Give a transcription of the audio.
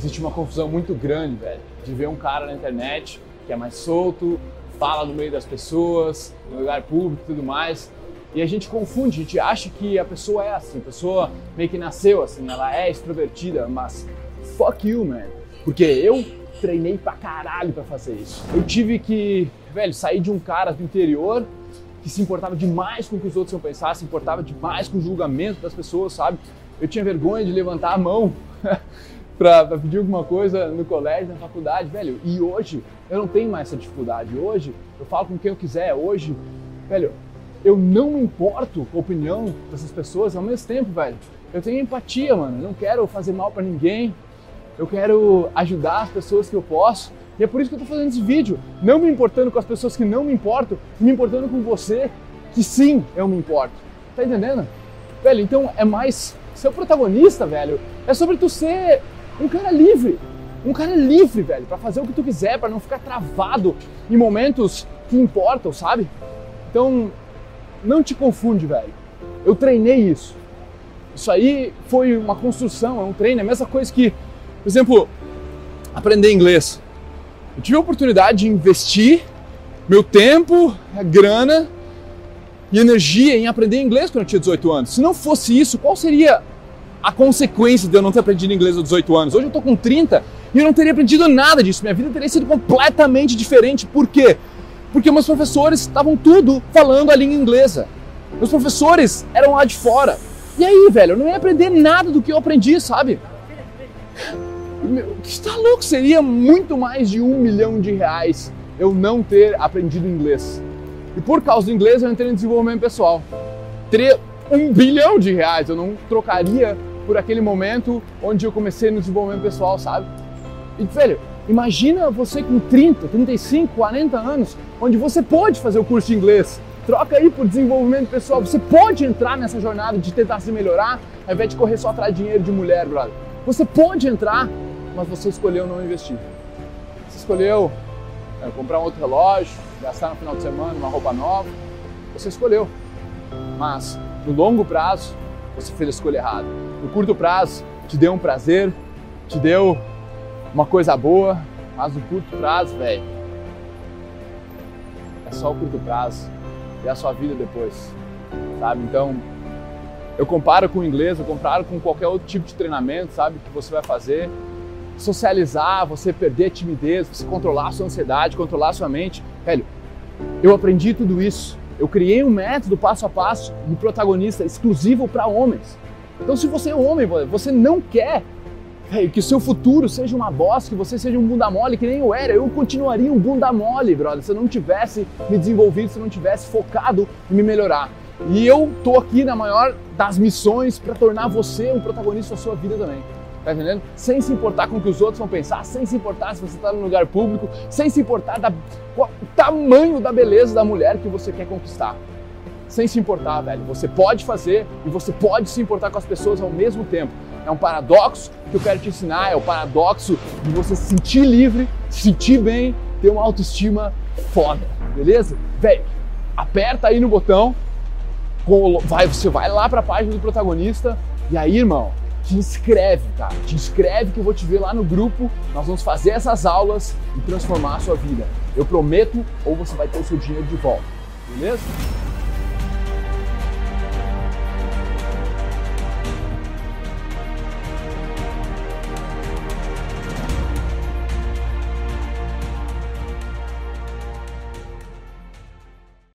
existe uma confusão muito grande, velho, de ver um cara na internet que é mais solto, fala no meio das pessoas, no lugar público e tudo mais. E a gente confunde, a gente acha que a pessoa é assim, a pessoa meio que nasceu assim, ela é extrovertida, mas fuck you, man. Porque eu treinei pra caralho pra fazer isso. Eu tive que, velho, sair de um cara do interior que se importava demais com o que os outros iam pensar, se importava demais com o julgamento das pessoas, sabe? Eu tinha vergonha de levantar a mão para pedir alguma coisa no colégio, na faculdade, velho. E hoje eu não tenho mais essa dificuldade. Hoje eu falo com quem eu quiser. Hoje, velho, eu não me importo com a opinião dessas pessoas ao mesmo tempo, velho. Eu tenho empatia, mano. Eu não quero fazer mal para ninguém. Eu quero ajudar as pessoas que eu posso. E é por isso que eu tô fazendo esse vídeo. Não me importando com as pessoas que não me importam, me importando com você, que sim, eu me importo. Tá entendendo? Velho, então é mais. Ser o protagonista, velho, é sobre tu ser um cara livre. Um cara livre, velho, para fazer o que tu quiser, para não ficar travado em momentos que importam, sabe? Então, não te confunde, velho. Eu treinei isso. Isso aí foi uma construção, é um treino, é a mesma coisa que, por exemplo, aprender inglês. Eu tive a oportunidade de investir meu tempo, a grana e energia em aprender inglês quando eu tinha 18 anos. Se não fosse isso, qual seria a consequência de eu não ter aprendido inglês aos 18 anos. Hoje eu tô com 30 e eu não teria aprendido nada disso. Minha vida teria sido completamente diferente. Por quê? Porque meus professores estavam tudo falando a língua inglesa. Meus professores eram lá de fora. E aí, velho, eu não ia aprender nada do que eu aprendi, sabe? Está louco? Seria muito mais de um milhão de reais eu não ter aprendido inglês. E por causa do inglês eu entrei no desenvolvimento pessoal. Teria um bilhão de reais, eu não trocaria por aquele momento onde eu comecei no desenvolvimento pessoal, sabe? E, velho, imagina você com 30, 35, 40 anos, onde você pode fazer o curso de inglês. Troca aí por desenvolvimento pessoal. Você pode entrar nessa jornada de tentar se melhorar, ao invés de correr só atrás de dinheiro de mulher, brother. Você pode entrar, mas você escolheu não investir. Você escolheu é, comprar um outro relógio, gastar no final de semana uma roupa nova. Você escolheu. Mas no longo prazo, você fez a escolha errada. No curto prazo, te deu um prazer, te deu uma coisa boa, mas no curto prazo, velho, é só o curto prazo e a sua vida depois, sabe? Então, eu comparo com o inglês, eu comparo com qualquer outro tipo de treinamento, sabe, que você vai fazer. Socializar, você perder a timidez, você controlar a sua ansiedade, controlar a sua mente. Velho, eu aprendi tudo isso eu criei um método passo a passo de protagonista exclusivo para homens. Então, se você é homem, você não quer que o seu futuro seja uma bosta, que você seja um bunda mole, que nem eu era, eu continuaria um bunda mole, brother, se eu não tivesse me desenvolvido, se eu não tivesse focado em me melhorar. E eu tô aqui na maior das missões para tornar você um protagonista da sua vida também. Tá entendendo? Sem se importar com o que os outros vão pensar, sem se importar se você está no lugar público, sem se importar da, o tamanho da beleza da mulher que você quer conquistar. Sem se importar, velho. Você pode fazer e você pode se importar com as pessoas ao mesmo tempo. É um paradoxo que eu quero te ensinar, é o paradoxo de você se sentir livre, se sentir bem, ter uma autoestima foda, beleza? Velho, aperta aí no botão, vai, você vai lá para a página do protagonista e aí, irmão, te inscreve, cara. Te inscreve que eu vou te ver lá no grupo. Nós vamos fazer essas aulas e transformar a sua vida. Eu prometo, ou você vai ter o seu dinheiro de volta. Beleza?